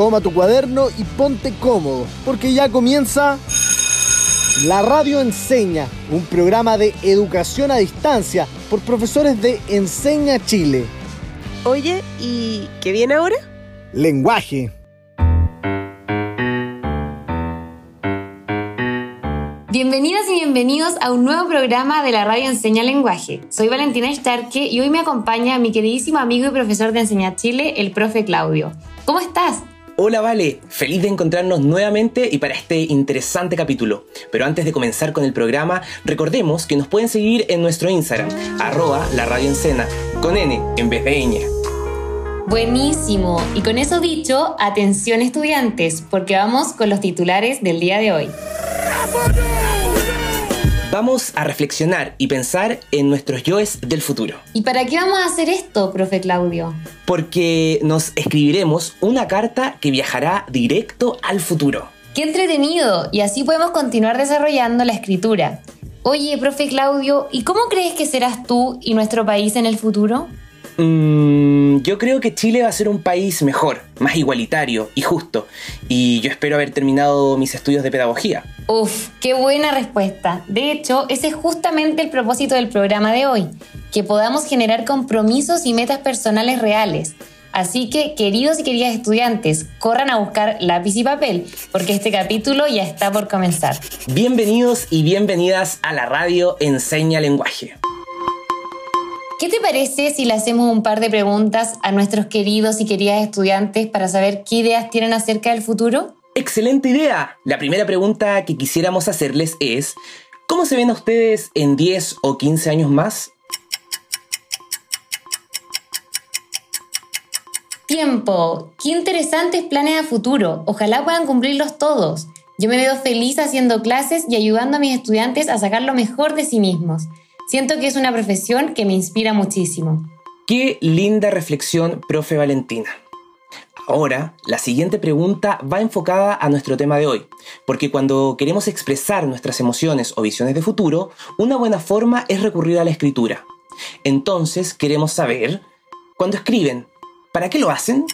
Toma tu cuaderno y ponte cómodo, porque ya comienza La Radio Enseña, un programa de educación a distancia por profesores de Enseña Chile. Oye, ¿y qué viene ahora? Lenguaje. Bienvenidas y bienvenidos a un nuevo programa de la Radio Enseña Lenguaje. Soy Valentina Starque y hoy me acompaña mi queridísimo amigo y profesor de Enseña Chile, el profe Claudio. ¿Cómo estás? Hola Vale, feliz de encontrarnos nuevamente y para este interesante capítulo. Pero antes de comenzar con el programa, recordemos que nos pueden seguir en nuestro Instagram, arroba la radio con N en vez de ñ. Buenísimo. Y con eso dicho, atención estudiantes, porque vamos con los titulares del día de hoy. Vamos a reflexionar y pensar en nuestros yoes del futuro. ¿Y para qué vamos a hacer esto, profe Claudio? Porque nos escribiremos una carta que viajará directo al futuro. ¡Qué entretenido! Y así podemos continuar desarrollando la escritura. Oye, profe Claudio, ¿y cómo crees que serás tú y nuestro país en el futuro? Mm, yo creo que Chile va a ser un país mejor, más igualitario y justo. Y yo espero haber terminado mis estudios de pedagogía. Uf, qué buena respuesta. De hecho, ese es justamente el propósito del programa de hoy, que podamos generar compromisos y metas personales reales. Así que, queridos y queridas estudiantes, corran a buscar lápiz y papel, porque este capítulo ya está por comenzar. Bienvenidos y bienvenidas a la radio Enseña Lenguaje. ¿Qué te parece si le hacemos un par de preguntas a nuestros queridos y queridas estudiantes para saber qué ideas tienen acerca del futuro? Excelente idea. La primera pregunta que quisiéramos hacerles es, ¿cómo se ven ustedes en 10 o 15 años más? Tiempo. Qué interesantes planes a futuro. Ojalá puedan cumplirlos todos. Yo me veo feliz haciendo clases y ayudando a mis estudiantes a sacar lo mejor de sí mismos. Siento que es una profesión que me inspira muchísimo. Qué linda reflexión, profe Valentina. Ahora, la siguiente pregunta va enfocada a nuestro tema de hoy, porque cuando queremos expresar nuestras emociones o visiones de futuro, una buena forma es recurrir a la escritura. Entonces, queremos saber, cuando escriben, ¿para qué lo hacen?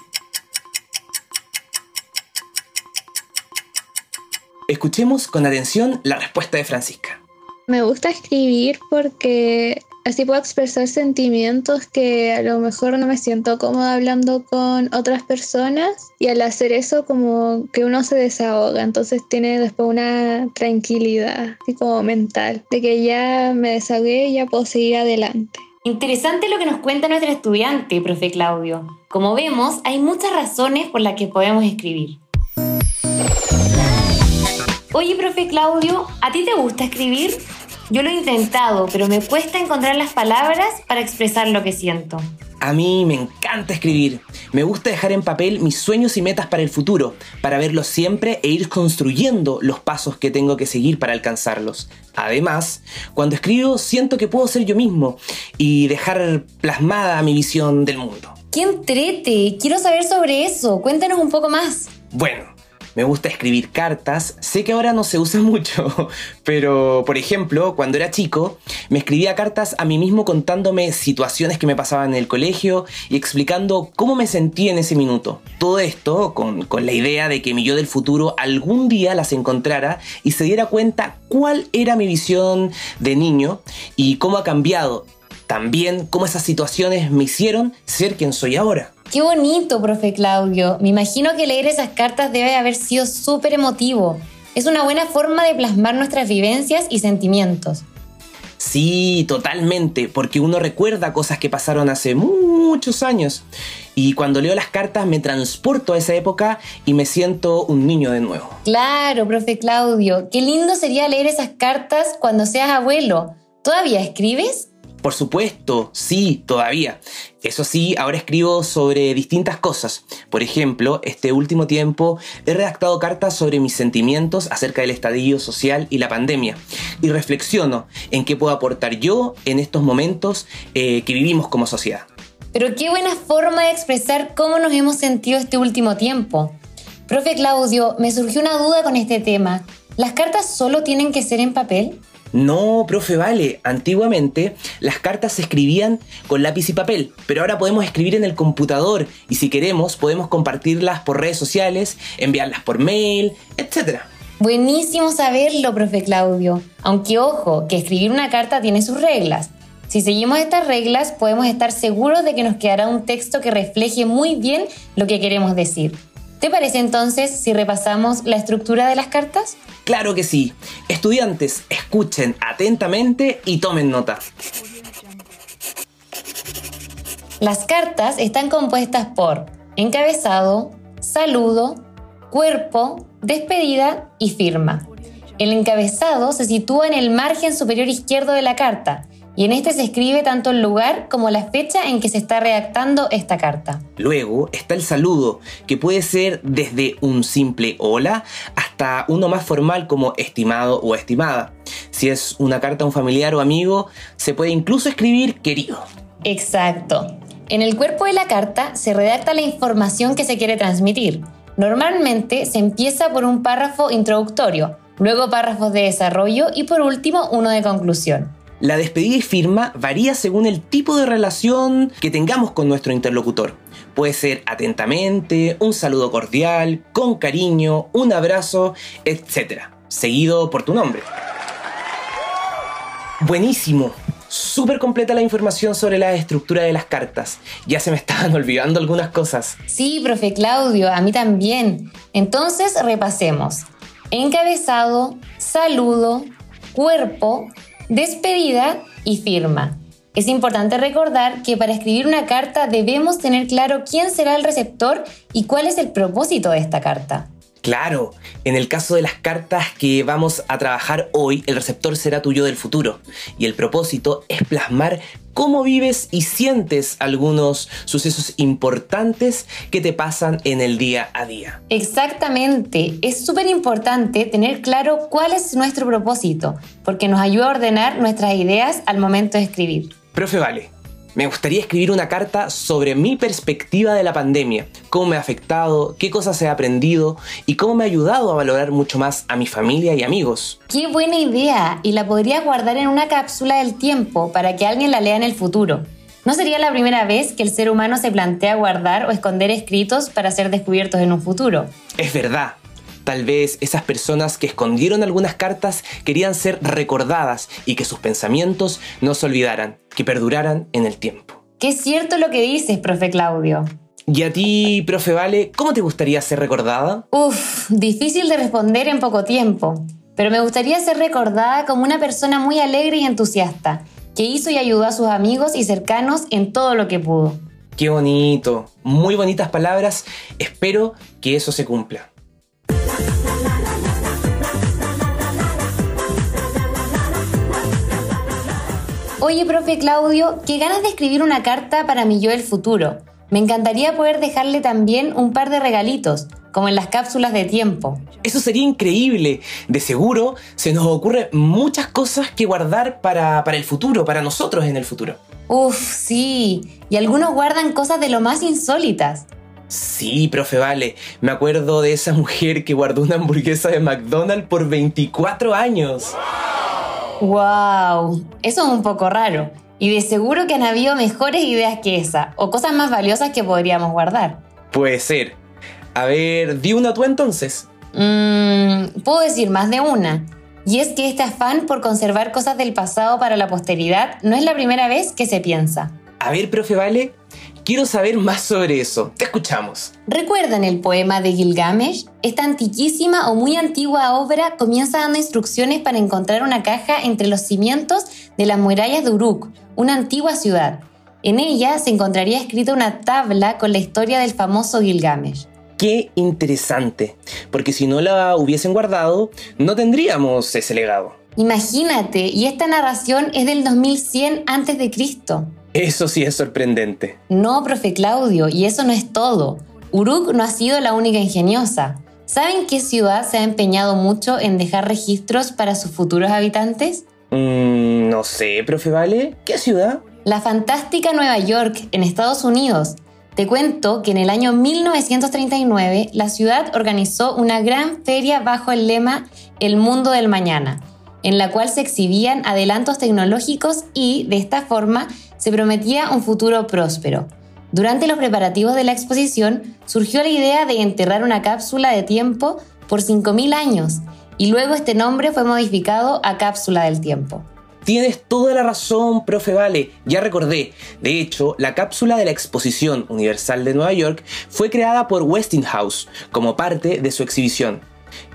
Escuchemos con atención la respuesta de Francisca. Me gusta escribir porque así puedo expresar sentimientos que a lo mejor no me siento cómoda hablando con otras personas y al hacer eso como que uno se desahoga, entonces tiene después una tranquilidad así como mental de que ya me desahogué y ya puedo seguir adelante. Interesante lo que nos cuenta nuestro estudiante, profe Claudio. Como vemos, hay muchas razones por las que podemos escribir. Oye, profe Claudio, ¿a ti te gusta escribir? Yo lo he intentado, pero me cuesta encontrar las palabras para expresar lo que siento. A mí me encanta escribir. Me gusta dejar en papel mis sueños y metas para el futuro, para verlos siempre e ir construyendo los pasos que tengo que seguir para alcanzarlos. Además, cuando escribo siento que puedo ser yo mismo y dejar plasmada mi visión del mundo. ¡Qué entrete! Quiero saber sobre eso. Cuéntanos un poco más. Bueno, me gusta escribir cartas. Sé que ahora no se usa mucho, pero por ejemplo, cuando era chico, me escribía cartas a mí mismo contándome situaciones que me pasaban en el colegio y explicando cómo me sentía en ese minuto. Todo esto con, con la idea de que mi yo del futuro algún día las encontrara y se diera cuenta cuál era mi visión de niño y cómo ha cambiado. También cómo esas situaciones me hicieron ser quien soy ahora. Qué bonito, profe Claudio. Me imagino que leer esas cartas debe haber sido súper emotivo. Es una buena forma de plasmar nuestras vivencias y sentimientos. Sí, totalmente, porque uno recuerda cosas que pasaron hace muchos años. Y cuando leo las cartas me transporto a esa época y me siento un niño de nuevo. Claro, profe Claudio. Qué lindo sería leer esas cartas cuando seas abuelo. ¿Todavía escribes? Por supuesto, sí, todavía. Eso sí, ahora escribo sobre distintas cosas. Por ejemplo, este último tiempo he redactado cartas sobre mis sentimientos acerca del estadio social y la pandemia. Y reflexiono en qué puedo aportar yo en estos momentos eh, que vivimos como sociedad. Pero qué buena forma de expresar cómo nos hemos sentido este último tiempo. Profe Claudio, me surgió una duda con este tema. ¿Las cartas solo tienen que ser en papel? No, profe, vale. Antiguamente las cartas se escribían con lápiz y papel, pero ahora podemos escribir en el computador y si queremos podemos compartirlas por redes sociales, enviarlas por mail, etc. Buenísimo saberlo, profe Claudio. Aunque ojo, que escribir una carta tiene sus reglas. Si seguimos estas reglas, podemos estar seguros de que nos quedará un texto que refleje muy bien lo que queremos decir. ¿Te parece entonces si repasamos la estructura de las cartas? Claro que sí. Estudiantes, escuchen atentamente y tomen nota. Las cartas están compuestas por encabezado, saludo, cuerpo, despedida y firma. El encabezado se sitúa en el margen superior izquierdo de la carta y en este se escribe tanto el lugar como la fecha en que se está redactando esta carta. Luego está el saludo, que puede ser desde un simple hola hasta uno más formal como estimado o estimada. Si es una carta a un familiar o amigo, se puede incluso escribir querido. Exacto. En el cuerpo de la carta se redacta la información que se quiere transmitir. Normalmente se empieza por un párrafo introductorio, luego párrafos de desarrollo y por último uno de conclusión. La despedida y firma varía según el tipo de relación que tengamos con nuestro interlocutor. Puede ser atentamente, un saludo cordial, con cariño, un abrazo, etc. Seguido por tu nombre. Buenísimo. Súper completa la información sobre la estructura de las cartas. Ya se me estaban olvidando algunas cosas. Sí, profe Claudio, a mí también. Entonces repasemos. Encabezado, saludo, cuerpo, despedida y firma. Es importante recordar que para escribir una carta debemos tener claro quién será el receptor y cuál es el propósito de esta carta. Claro, en el caso de las cartas que vamos a trabajar hoy, el receptor será tuyo del futuro y el propósito es plasmar cómo vives y sientes algunos sucesos importantes que te pasan en el día a día. Exactamente, es súper importante tener claro cuál es nuestro propósito, porque nos ayuda a ordenar nuestras ideas al momento de escribir. Profe Vale, me gustaría escribir una carta sobre mi perspectiva de la pandemia, cómo me ha afectado, qué cosas he aprendido y cómo me ha ayudado a valorar mucho más a mi familia y amigos. Qué buena idea y la podrías guardar en una cápsula del tiempo para que alguien la lea en el futuro. No sería la primera vez que el ser humano se plantea guardar o esconder escritos para ser descubiertos en un futuro. Es verdad, Tal vez esas personas que escondieron algunas cartas querían ser recordadas y que sus pensamientos no se olvidaran, que perduraran en el tiempo. Qué cierto lo que dices, profe Claudio. ¿Y a ti, profe Vale, cómo te gustaría ser recordada? Uf, difícil de responder en poco tiempo, pero me gustaría ser recordada como una persona muy alegre y entusiasta, que hizo y ayudó a sus amigos y cercanos en todo lo que pudo. Qué bonito, muy bonitas palabras, espero que eso se cumpla. Oye, profe Claudio, qué ganas de escribir una carta para mi yo del futuro. Me encantaría poder dejarle también un par de regalitos, como en las cápsulas de tiempo. Eso sería increíble. De seguro se nos ocurren muchas cosas que guardar para, para el futuro, para nosotros en el futuro. Uf, sí. Y algunos guardan cosas de lo más insólitas. Sí, profe Vale. Me acuerdo de esa mujer que guardó una hamburguesa de McDonald's por 24 años. ¡Wow! Eso es un poco raro. Y de seguro que han habido mejores ideas que esa, o cosas más valiosas que podríamos guardar. Puede ser. A ver, di una tú entonces. Mmm, puedo decir más de una. Y es que este afán por conservar cosas del pasado para la posteridad no es la primera vez que se piensa. A ver, profe Vale, Quiero saber más sobre eso. Te escuchamos. ¿Recuerdan el poema de Gilgamesh? Esta antiquísima o muy antigua obra comienza dando instrucciones para encontrar una caja entre los cimientos de las murallas de Uruk, una antigua ciudad. En ella se encontraría escrita una tabla con la historia del famoso Gilgamesh. Qué interesante, porque si no la hubiesen guardado, no tendríamos ese legado. Imagínate, y esta narración es del 2100 a.C. Eso sí es sorprendente. No, profe Claudio, y eso no es todo. Uruk no ha sido la única ingeniosa. ¿Saben qué ciudad se ha empeñado mucho en dejar registros para sus futuros habitantes? Mm, no sé, profe Vale. ¿Qué ciudad? La fantástica Nueva York, en Estados Unidos. Te cuento que en el año 1939 la ciudad organizó una gran feria bajo el lema El mundo del mañana en la cual se exhibían adelantos tecnológicos y, de esta forma, se prometía un futuro próspero. Durante los preparativos de la exposición surgió la idea de enterrar una cápsula de tiempo por 5.000 años y luego este nombre fue modificado a cápsula del tiempo. Tienes toda la razón, profe Vale. Ya recordé. De hecho, la cápsula de la Exposición Universal de Nueva York fue creada por Westinghouse como parte de su exhibición.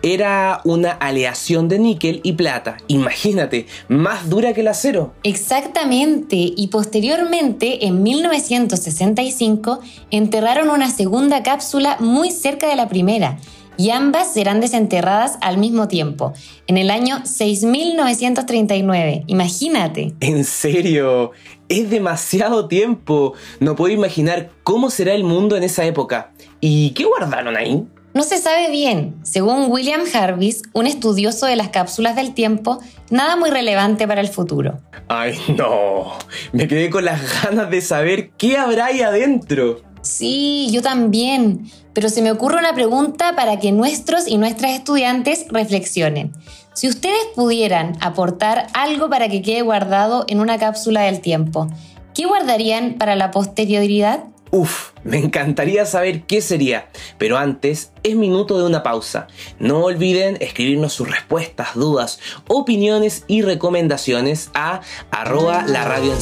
Era una aleación de níquel y plata. Imagínate, más dura que el acero. Exactamente, y posteriormente, en 1965, enterraron una segunda cápsula muy cerca de la primera, y ambas serán desenterradas al mismo tiempo, en el año 6939. Imagínate. ¿En serio? Es demasiado tiempo. No puedo imaginar cómo será el mundo en esa época. ¿Y qué guardaron ahí? No se sabe bien. Según William Jarvis, un estudioso de las cápsulas del tiempo, nada muy relevante para el futuro. Ay, no. Me quedé con las ganas de saber qué habrá ahí adentro. Sí, yo también. Pero se me ocurre una pregunta para que nuestros y nuestras estudiantes reflexionen. Si ustedes pudieran aportar algo para que quede guardado en una cápsula del tiempo, ¿qué guardarían para la posterioridad? Uf, me encantaría saber qué sería, pero antes es minuto de una pausa. No olviden escribirnos sus respuestas, dudas, opiniones y recomendaciones a arroba la radio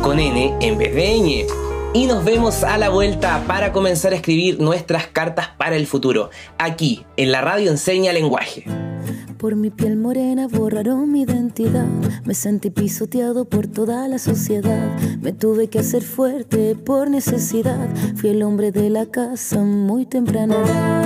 con N en vez de. Y nos vemos a la vuelta para comenzar a escribir nuestras cartas para el futuro, aquí en la radio enseña lenguaje. Por mi piel morena borraron mi identidad. Me sentí pisoteado por toda la sociedad. Me tuve que hacer fuerte por necesidad. Fui el hombre de la casa muy temprana.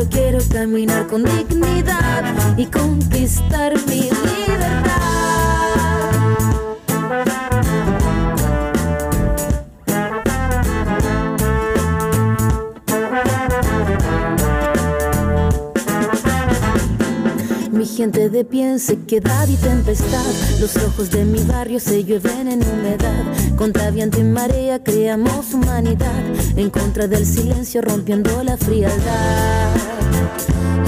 Solo quiero caminar con dignidad y conquistar mi libertad. Gente de pie en sequedad y tempestad. Los ojos de mi barrio se llueven en humedad. Contra viento y marea creamos humanidad. En contra del silencio rompiendo la frialdad.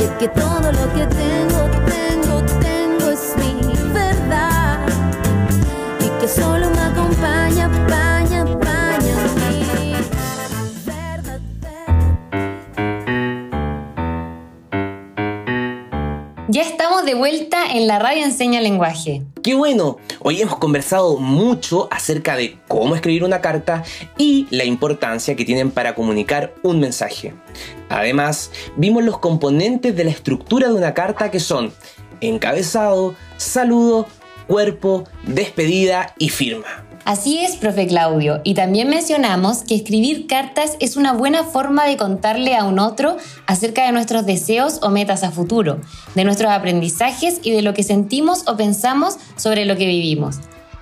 Y es que todo lo que tengo, tengo, tengo es mi verdad. Y que solo me acompaña, Ya estamos de vuelta en la radio Enseña Lenguaje. ¡Qué bueno! Hoy hemos conversado mucho acerca de cómo escribir una carta y la importancia que tienen para comunicar un mensaje. Además, vimos los componentes de la estructura de una carta que son encabezado, saludo, cuerpo, despedida y firma. Así es, profe Claudio, y también mencionamos que escribir cartas es una buena forma de contarle a un otro acerca de nuestros deseos o metas a futuro, de nuestros aprendizajes y de lo que sentimos o pensamos sobre lo que vivimos.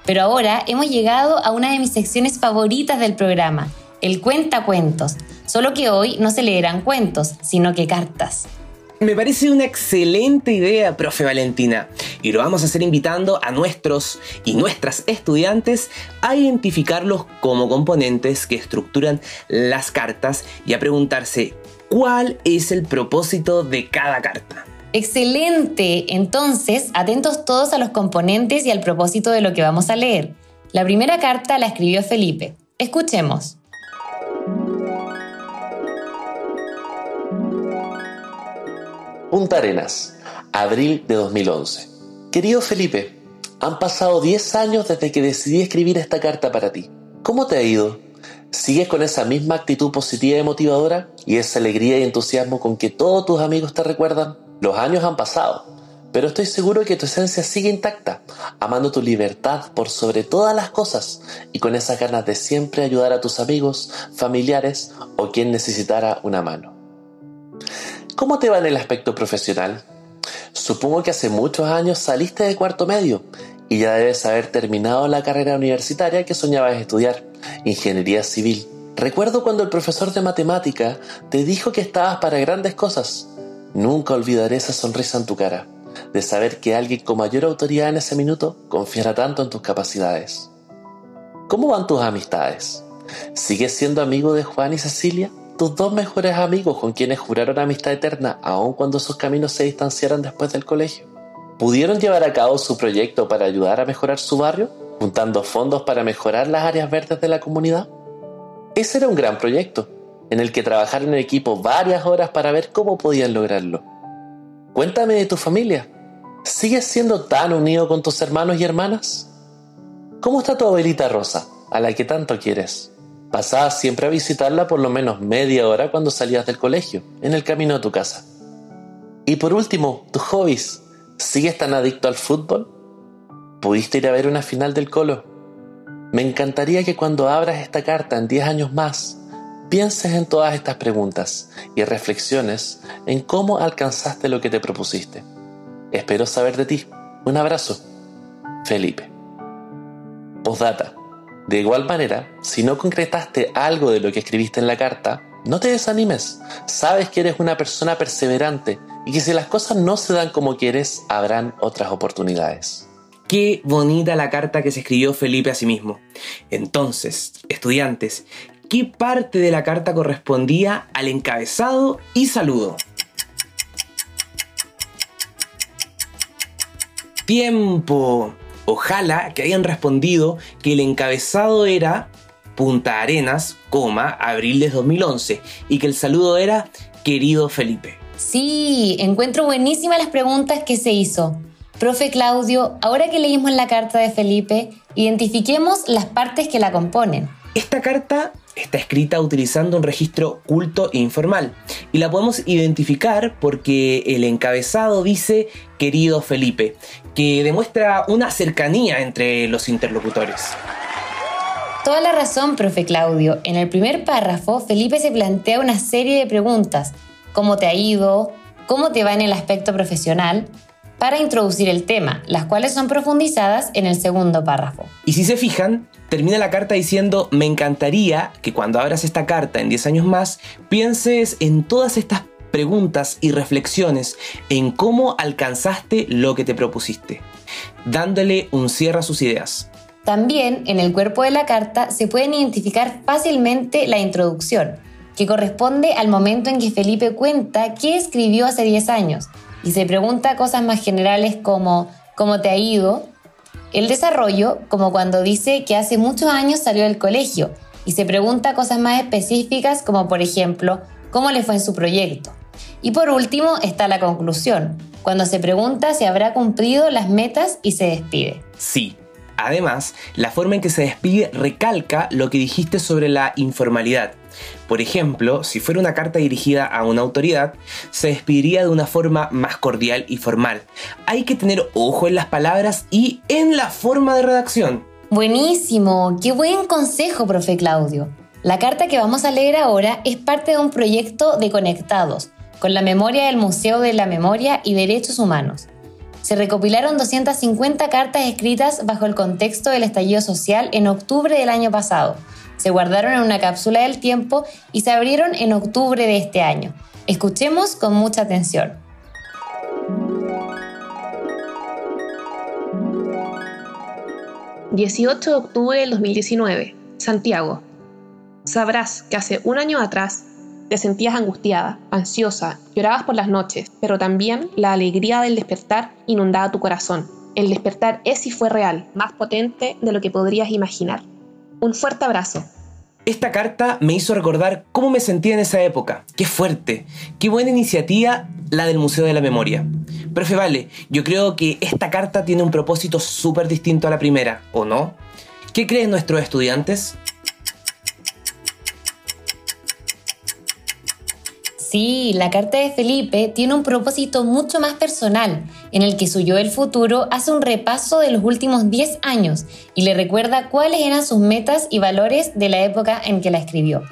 Pero ahora hemos llegado a una de mis secciones favoritas del programa, el cuenta cuentos, solo que hoy no se leerán cuentos, sino que cartas. Me parece una excelente idea, profe Valentina, y lo vamos a hacer invitando a nuestros y nuestras estudiantes a identificarlos como componentes que estructuran las cartas y a preguntarse cuál es el propósito de cada carta. Excelente, entonces atentos todos a los componentes y al propósito de lo que vamos a leer. La primera carta la escribió Felipe. Escuchemos. Punta Arenas, abril de 2011. Querido Felipe, han pasado 10 años desde que decidí escribir esta carta para ti. ¿Cómo te ha ido? ¿Sigues con esa misma actitud positiva y motivadora? ¿Y esa alegría y entusiasmo con que todos tus amigos te recuerdan? Los años han pasado, pero estoy seguro que tu esencia sigue intacta, amando tu libertad por sobre todas las cosas y con esas ganas de siempre ayudar a tus amigos, familiares o quien necesitara una mano. ¿Cómo te va en el aspecto profesional? Supongo que hace muchos años saliste de cuarto medio y ya debes haber terminado la carrera universitaria que soñabas estudiar, ingeniería civil. Recuerdo cuando el profesor de matemática te dijo que estabas para grandes cosas. Nunca olvidaré esa sonrisa en tu cara, de saber que alguien con mayor autoridad en ese minuto confiara tanto en tus capacidades. ¿Cómo van tus amistades? ¿Sigues siendo amigo de Juan y Cecilia? Tus dos mejores amigos con quienes juraron amistad eterna aun cuando sus caminos se distanciaran después del colegio. ¿Pudieron llevar a cabo su proyecto para ayudar a mejorar su barrio, juntando fondos para mejorar las áreas verdes de la comunidad? Ese era un gran proyecto, en el que trabajaron en equipo varias horas para ver cómo podían lograrlo. Cuéntame de tu familia. ¿Sigues siendo tan unido con tus hermanos y hermanas? ¿Cómo está tu abuelita Rosa, a la que tanto quieres? Pasabas siempre a visitarla por lo menos media hora cuando salías del colegio, en el camino a tu casa. Y por último, tus hobbies. ¿Sigues tan adicto al fútbol? ¿Pudiste ir a ver una final del Colo? Me encantaría que cuando abras esta carta en 10 años más, pienses en todas estas preguntas y reflexiones en cómo alcanzaste lo que te propusiste. Espero saber de ti. Un abrazo. Felipe. De igual manera, si no concretaste algo de lo que escribiste en la carta, no te desanimes. Sabes que eres una persona perseverante y que si las cosas no se dan como quieres, habrán otras oportunidades. Qué bonita la carta que se escribió Felipe a sí mismo. Entonces, estudiantes, ¿qué parte de la carta correspondía al encabezado y saludo? Tiempo. Ojalá que hayan respondido que el encabezado era Punta Arenas, coma, abril de 2011 y que el saludo era querido Felipe. Sí, encuentro buenísimas las preguntas que se hizo. Profe Claudio, ahora que leímos la carta de Felipe, identifiquemos las partes que la componen. Esta carta está escrita utilizando un registro culto e informal y la podemos identificar porque el encabezado dice querido Felipe, que demuestra una cercanía entre los interlocutores. Toda la razón, profe Claudio. En el primer párrafo, Felipe se plantea una serie de preguntas cómo te ha ido, cómo te va en el aspecto profesional, para introducir el tema, las cuales son profundizadas en el segundo párrafo. Y si se fijan, termina la carta diciendo, me encantaría que cuando abras esta carta en 10 años más, pienses en todas estas preguntas y reflexiones en cómo alcanzaste lo que te propusiste, dándole un cierre a sus ideas. También en el cuerpo de la carta se pueden identificar fácilmente la introducción, que corresponde al momento en que Felipe cuenta qué escribió hace 10 años y se pregunta cosas más generales como ¿cómo te ha ido? El desarrollo, como cuando dice que hace muchos años salió del colegio y se pregunta cosas más específicas como por ejemplo ¿cómo le fue en su proyecto? Y por último está la conclusión, cuando se pregunta si habrá cumplido las metas y se despide. Sí, Además, la forma en que se despide recalca lo que dijiste sobre la informalidad. Por ejemplo, si fuera una carta dirigida a una autoridad, se despediría de una forma más cordial y formal. Hay que tener ojo en las palabras y en la forma de redacción. Buenísimo, qué buen consejo, profe Claudio. La carta que vamos a leer ahora es parte de un proyecto de Conectados, con la memoria del Museo de la Memoria y Derechos Humanos se recopilaron 250 cartas escritas bajo el contexto del estallido social en octubre del año pasado. Se guardaron en una cápsula del tiempo y se abrieron en octubre de este año. Escuchemos con mucha atención. ...18 de octubre del 2019... ...Santiago... ...sabrás que hace un año atrás te sentías angustiada, ansiosa, llorabas por las noches, pero también la alegría del despertar inundaba tu corazón. El despertar es y fue real, más potente de lo que podrías imaginar. Un fuerte abrazo. Esta carta me hizo recordar cómo me sentía en esa época. Qué fuerte, qué buena iniciativa la del Museo de la Memoria. Profe Vale, yo creo que esta carta tiene un propósito súper distinto a la primera, ¿o no? ¿Qué creen nuestros estudiantes? Sí, la carta de Felipe tiene un propósito mucho más personal, en el que su yo del futuro hace un repaso de los últimos 10 años y le recuerda cuáles eran sus metas y valores de la época en que la escribió.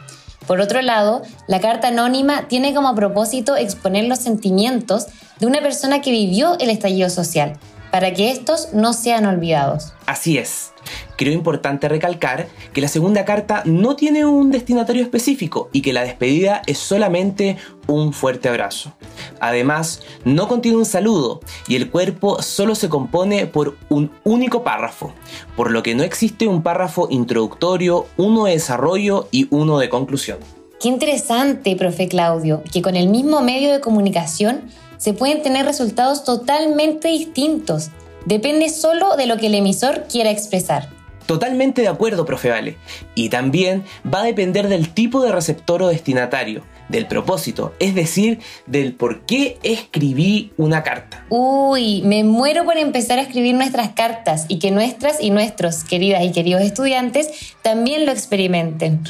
Por otro lado, la carta anónima tiene como propósito exponer los sentimientos de una persona que vivió el estallido social, para que estos no sean olvidados. Así es. Creo importante recalcar que la segunda carta no tiene un destinatario específico y que la despedida es solamente un fuerte abrazo. Además, no contiene un saludo y el cuerpo solo se compone por un único párrafo, por lo que no existe un párrafo introductorio, uno de desarrollo y uno de conclusión. Qué interesante, profe Claudio, que con el mismo medio de comunicación se pueden tener resultados totalmente distintos. Depende solo de lo que el emisor quiera expresar. Totalmente de acuerdo, profe Vale. Y también va a depender del tipo de receptor o destinatario, del propósito, es decir, del por qué escribí una carta. Uy, me muero por empezar a escribir nuestras cartas y que nuestras y nuestros queridas y queridos estudiantes también lo experimenten.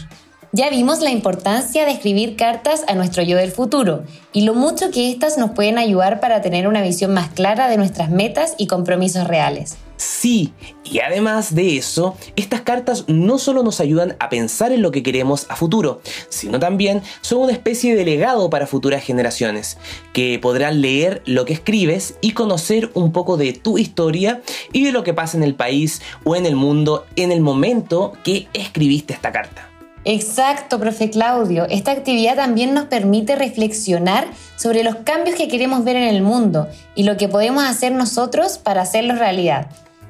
Ya vimos la importancia de escribir cartas a nuestro yo del futuro y lo mucho que éstas nos pueden ayudar para tener una visión más clara de nuestras metas y compromisos reales. Sí, y además de eso, estas cartas no solo nos ayudan a pensar en lo que queremos a futuro, sino también son una especie de legado para futuras generaciones, que podrán leer lo que escribes y conocer un poco de tu historia y de lo que pasa en el país o en el mundo en el momento que escribiste esta carta. Exacto, profe Claudio. Esta actividad también nos permite reflexionar sobre los cambios que queremos ver en el mundo y lo que podemos hacer nosotros para hacerlos realidad.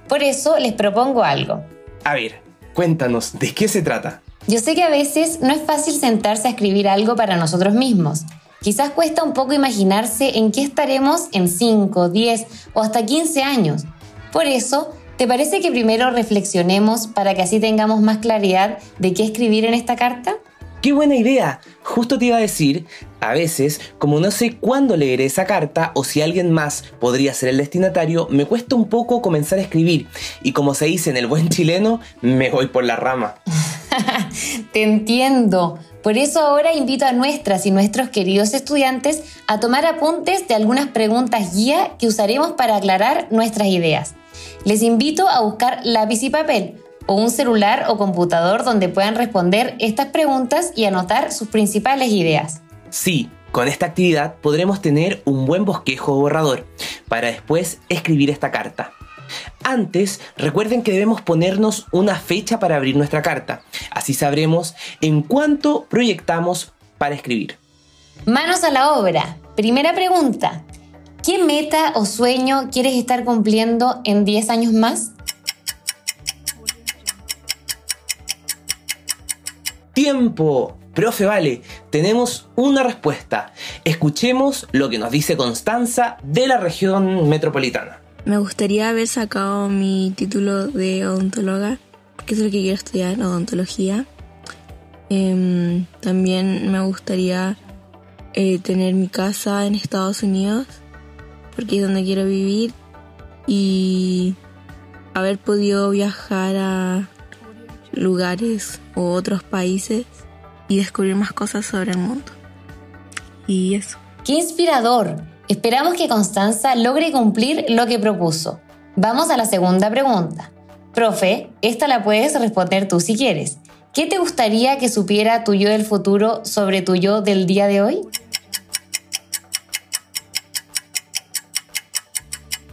Por eso les propongo algo. A ver, cuéntanos, ¿de qué se trata? Yo sé que a veces no es fácil sentarse a escribir algo para nosotros mismos. Quizás cuesta un poco imaginarse en qué estaremos en 5, 10 o hasta 15 años. Por eso, ¿Te parece que primero reflexionemos para que así tengamos más claridad de qué escribir en esta carta? ¡Qué buena idea! Justo te iba a decir, a veces, como no sé cuándo leeré esa carta o si alguien más podría ser el destinatario, me cuesta un poco comenzar a escribir y como se dice en el buen chileno, me voy por la rama. te entiendo. Por eso ahora invito a nuestras y nuestros queridos estudiantes a tomar apuntes de algunas preguntas guía que usaremos para aclarar nuestras ideas. Les invito a buscar lápiz y papel o un celular o computador donde puedan responder estas preguntas y anotar sus principales ideas. Sí, con esta actividad podremos tener un buen bosquejo o borrador para después escribir esta carta. Antes, recuerden que debemos ponernos una fecha para abrir nuestra carta. Así sabremos en cuánto proyectamos para escribir. Manos a la obra. Primera pregunta. ¿Qué meta o sueño quieres estar cumpliendo en 10 años más? Tiempo. Profe, vale, tenemos una respuesta. Escuchemos lo que nos dice Constanza de la región metropolitana. Me gustaría haber sacado mi título de odontóloga, porque es lo que quiero estudiar, odontología. Em, también me gustaría eh, tener mi casa en Estados Unidos porque es donde quiero vivir y haber podido viajar a lugares o otros países y descubrir más cosas sobre el mundo. Y eso. ¡Qué inspirador! Esperamos que Constanza logre cumplir lo que propuso. Vamos a la segunda pregunta. Profe, esta la puedes responder tú si quieres. ¿Qué te gustaría que supiera tu yo del futuro sobre tu yo del día de hoy?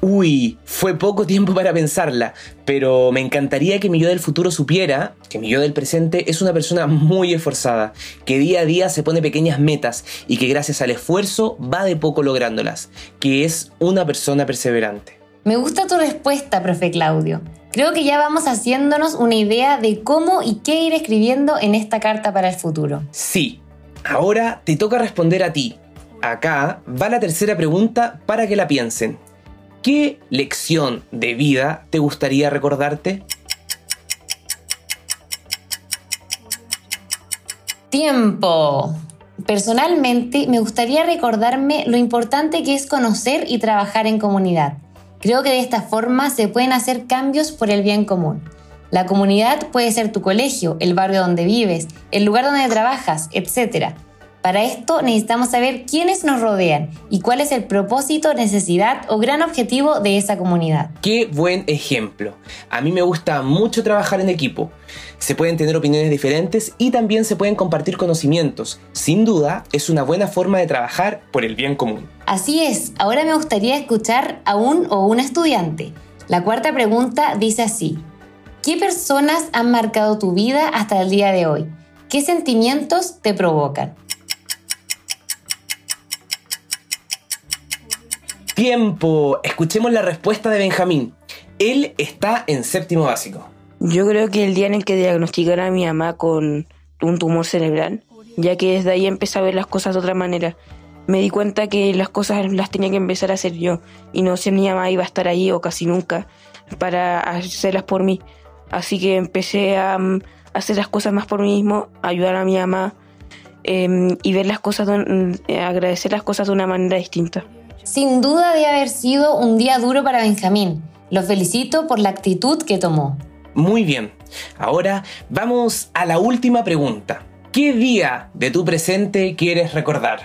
Uy, fue poco tiempo para pensarla, pero me encantaría que mi yo del futuro supiera que mi yo del presente es una persona muy esforzada, que día a día se pone pequeñas metas y que gracias al esfuerzo va de poco lográndolas, que es una persona perseverante. Me gusta tu respuesta, profe Claudio. Creo que ya vamos haciéndonos una idea de cómo y qué ir escribiendo en esta carta para el futuro. Sí, ahora te toca responder a ti. Acá va la tercera pregunta para que la piensen. ¿Qué lección de vida te gustaría recordarte? Tiempo. Personalmente me gustaría recordarme lo importante que es conocer y trabajar en comunidad. Creo que de esta forma se pueden hacer cambios por el bien común. La comunidad puede ser tu colegio, el barrio donde vives, el lugar donde trabajas, etc. Para esto necesitamos saber quiénes nos rodean y cuál es el propósito, necesidad o gran objetivo de esa comunidad. Qué buen ejemplo. A mí me gusta mucho trabajar en equipo. Se pueden tener opiniones diferentes y también se pueden compartir conocimientos. Sin duda, es una buena forma de trabajar por el bien común. Así es, ahora me gustaría escuchar a un o una estudiante. La cuarta pregunta dice así. ¿Qué personas han marcado tu vida hasta el día de hoy? ¿Qué sentimientos te provocan? Tiempo. Escuchemos la respuesta de Benjamín. Él está en séptimo básico. Yo creo que el día en el que diagnosticaron a mi mamá con un tumor cerebral, ya que desde ahí empecé a ver las cosas de otra manera. Me di cuenta que las cosas las tenía que empezar a hacer yo y no si mi mamá iba a estar ahí o casi nunca para hacerlas por mí. Así que empecé a, mm, hacer las cosas más por mí mismo, ayudar a mi mamá em, y ver las cosas, mm, agradecer las cosas de una manera distinta. Sin duda debe haber sido un día duro para Benjamín. Lo felicito por la actitud que tomó. Muy bien. Ahora vamos a la última pregunta. ¿Qué día de tu presente quieres recordar?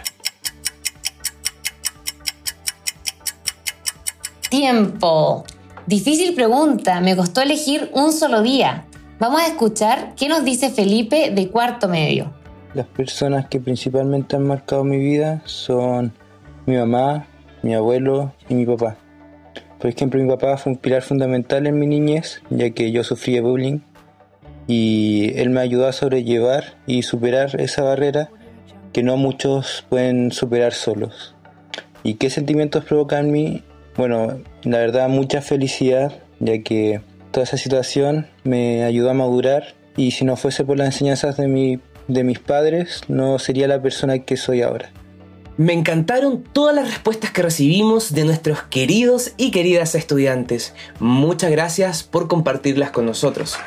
Tiempo. Difícil pregunta, me costó elegir un solo día. Vamos a escuchar qué nos dice Felipe de cuarto medio. Las personas que principalmente han marcado mi vida son mi mamá, mi abuelo y mi papá. Por ejemplo, mi papá fue un pilar fundamental en mi niñez, ya que yo sufría bullying y él me ayudó a sobrellevar y superar esa barrera que no muchos pueden superar solos. ¿Y qué sentimientos provoca en mí? Bueno, la verdad mucha felicidad, ya que toda esa situación me ayudó a madurar y si no fuese por las enseñanzas de, mi, de mis padres, no sería la persona que soy ahora. Me encantaron todas las respuestas que recibimos de nuestros queridos y queridas estudiantes. Muchas gracias por compartirlas con nosotros.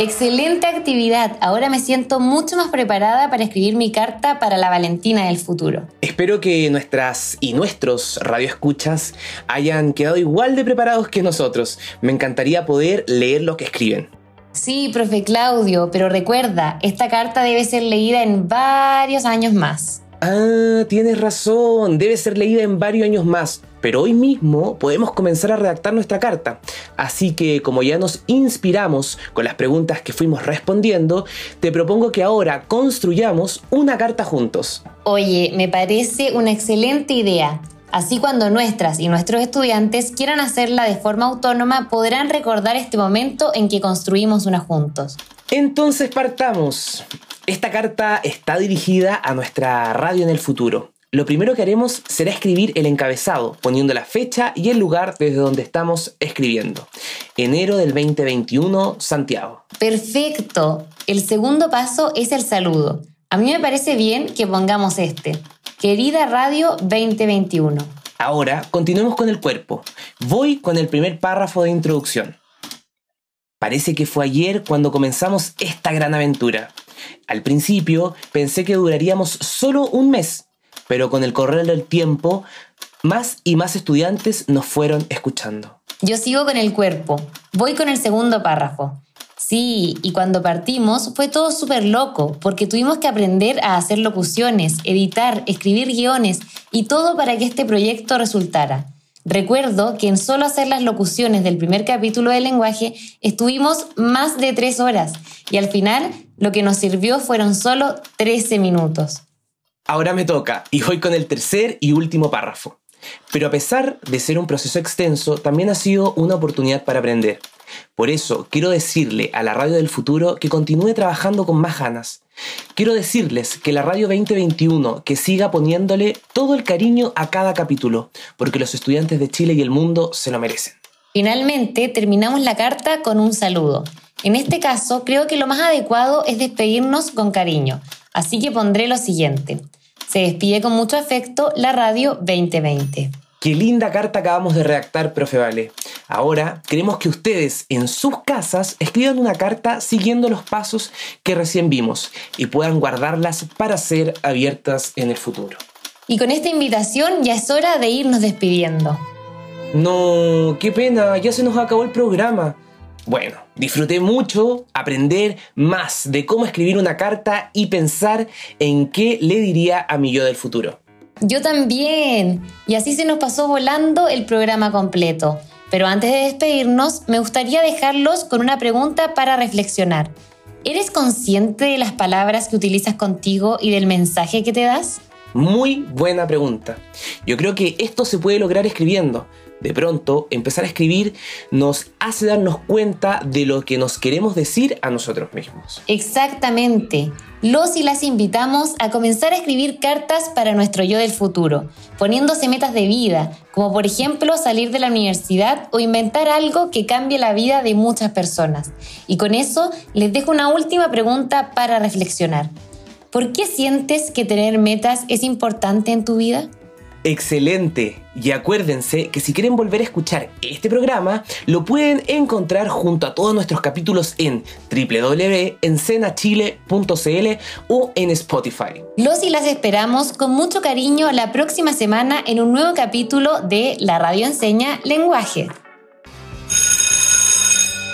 Excelente actividad. Ahora me siento mucho más preparada para escribir mi carta para la Valentina del futuro. Espero que nuestras y nuestros radioescuchas hayan quedado igual de preparados que nosotros. Me encantaría poder leer lo que escriben. Sí, profe Claudio, pero recuerda, esta carta debe ser leída en varios años más. Ah, tienes razón, debe ser leída en varios años más, pero hoy mismo podemos comenzar a redactar nuestra carta. Así que como ya nos inspiramos con las preguntas que fuimos respondiendo, te propongo que ahora construyamos una carta juntos. Oye, me parece una excelente idea. Así cuando nuestras y nuestros estudiantes quieran hacerla de forma autónoma, podrán recordar este momento en que construimos una juntos. Entonces partamos. Esta carta está dirigida a nuestra radio en el futuro. Lo primero que haremos será escribir el encabezado, poniendo la fecha y el lugar desde donde estamos escribiendo. Enero del 2021, Santiago. Perfecto. El segundo paso es el saludo. A mí me parece bien que pongamos este. Querida Radio 2021. Ahora continuemos con el cuerpo. Voy con el primer párrafo de introducción. Parece que fue ayer cuando comenzamos esta gran aventura. Al principio pensé que duraríamos solo un mes, pero con el correr del tiempo, más y más estudiantes nos fueron escuchando. Yo sigo con el cuerpo. Voy con el segundo párrafo. Sí, y cuando partimos fue todo súper loco, porque tuvimos que aprender a hacer locuciones, editar, escribir guiones y todo para que este proyecto resultara. Recuerdo que en solo hacer las locuciones del primer capítulo del lenguaje estuvimos más de tres horas y al final lo que nos sirvió fueron solo 13 minutos. Ahora me toca y voy con el tercer y último párrafo. Pero a pesar de ser un proceso extenso, también ha sido una oportunidad para aprender. Por eso quiero decirle a la radio del futuro que continúe trabajando con más ganas. Quiero decirles que la radio 2021 que siga poniéndole todo el cariño a cada capítulo, porque los estudiantes de Chile y el mundo se lo merecen. Finalmente, terminamos la carta con un saludo. En este caso, creo que lo más adecuado es despedirnos con cariño, así que pondré lo siguiente. Se despide con mucho afecto la radio 2020. Qué linda carta acabamos de redactar, profe Vale. Ahora queremos que ustedes en sus casas escriban una carta siguiendo los pasos que recién vimos y puedan guardarlas para ser abiertas en el futuro. Y con esta invitación ya es hora de irnos despidiendo. No, qué pena, ya se nos acabó el programa. Bueno, disfruté mucho aprender más de cómo escribir una carta y pensar en qué le diría a mi yo del futuro. Yo también. Y así se nos pasó volando el programa completo. Pero antes de despedirnos, me gustaría dejarlos con una pregunta para reflexionar. ¿Eres consciente de las palabras que utilizas contigo y del mensaje que te das? Muy buena pregunta. Yo creo que esto se puede lograr escribiendo. De pronto, empezar a escribir nos hace darnos cuenta de lo que nos queremos decir a nosotros mismos. Exactamente. Los y las invitamos a comenzar a escribir cartas para nuestro yo del futuro, poniéndose metas de vida, como por ejemplo salir de la universidad o inventar algo que cambie la vida de muchas personas. Y con eso les dejo una última pregunta para reflexionar. ¿Por qué sientes que tener metas es importante en tu vida? Excelente. Y acuérdense que si quieren volver a escuchar este programa, lo pueden encontrar junto a todos nuestros capítulos en www.encenachile.cl o en Spotify. Los y las esperamos con mucho cariño la próxima semana en un nuevo capítulo de La Radio Enseña Lenguaje.